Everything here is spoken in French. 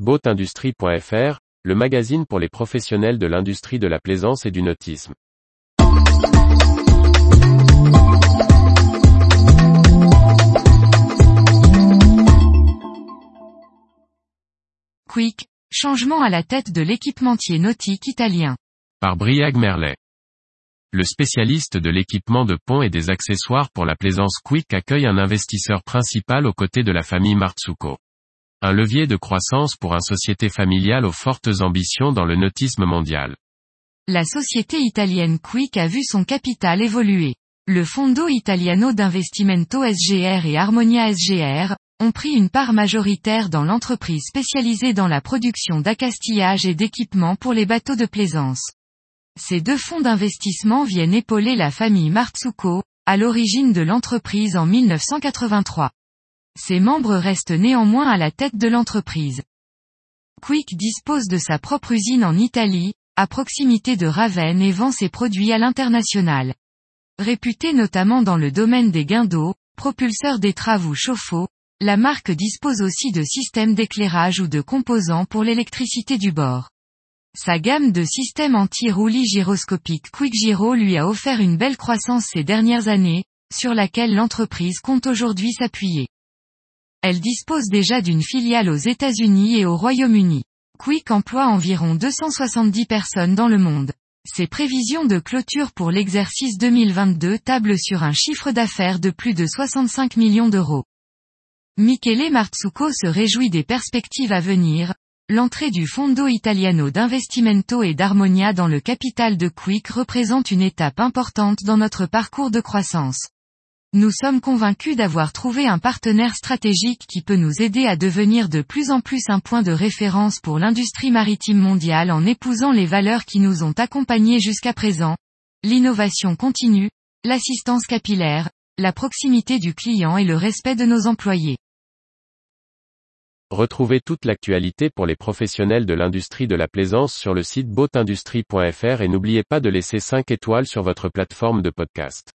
Boatindustrie.fr, le magazine pour les professionnels de l'industrie de la plaisance et du nautisme. Quick, changement à la tête de l'équipementier nautique italien. Par Briag Merlet. Le spécialiste de l'équipement de pont et des accessoires pour la plaisance Quick accueille un investisseur principal aux côtés de la famille Marzucco. Un levier de croissance pour une société familiale aux fortes ambitions dans le nautisme mondial. La société italienne Quick a vu son capital évoluer. Le Fondo Italiano d'Investimento SGR et Harmonia SGR, ont pris une part majoritaire dans l'entreprise spécialisée dans la production d'accastillage et d'équipements pour les bateaux de plaisance. Ces deux fonds d'investissement viennent épauler la famille Marzucco, à l'origine de l'entreprise en 1983. Ses membres restent néanmoins à la tête de l'entreprise. Quick dispose de sa propre usine en Italie, à proximité de Ravenne et vend ses produits à l'international. Réputée notamment dans le domaine des guindeaux, propulseurs d'étrave ou chauffe-eau, la marque dispose aussi de systèmes d'éclairage ou de composants pour l'électricité du bord. Sa gamme de systèmes anti-roulis gyroscopiques Quick Gyro lui a offert une belle croissance ces dernières années, sur laquelle l'entreprise compte aujourd'hui s'appuyer. Elle dispose déjà d'une filiale aux États-Unis et au Royaume-Uni. Quick emploie environ 270 personnes dans le monde. Ses prévisions de clôture pour l'exercice 2022 tablent sur un chiffre d'affaires de plus de 65 millions d'euros. Michele Marzucco se réjouit des perspectives à venir. L'entrée du Fondo Italiano d'Investimento et d'Harmonia dans le capital de Quick représente une étape importante dans notre parcours de croissance. Nous sommes convaincus d'avoir trouvé un partenaire stratégique qui peut nous aider à devenir de plus en plus un point de référence pour l'industrie maritime mondiale en épousant les valeurs qui nous ont accompagnés jusqu'à présent. L'innovation continue, l'assistance capillaire, la proximité du client et le respect de nos employés. Retrouvez toute l'actualité pour les professionnels de l'industrie de la plaisance sur le site boatindustrie.fr et n'oubliez pas de laisser 5 étoiles sur votre plateforme de podcast.